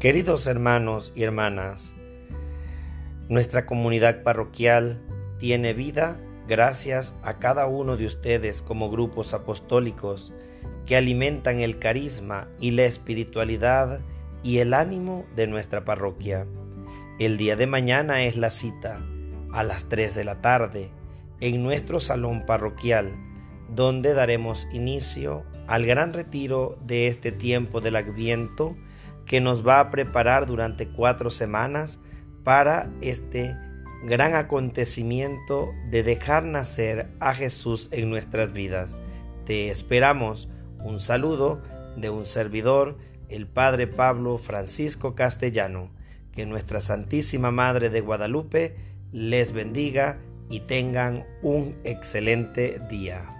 Queridos hermanos y hermanas, nuestra comunidad parroquial tiene vida gracias a cada uno de ustedes como grupos apostólicos que alimentan el carisma y la espiritualidad y el ánimo de nuestra parroquia. El día de mañana es la cita a las 3 de la tarde en nuestro salón parroquial, donde daremos inicio al gran retiro de este tiempo del Adviento que nos va a preparar durante cuatro semanas para este gran acontecimiento de dejar nacer a Jesús en nuestras vidas. Te esperamos. Un saludo de un servidor, el Padre Pablo Francisco Castellano. Que nuestra Santísima Madre de Guadalupe les bendiga y tengan un excelente día.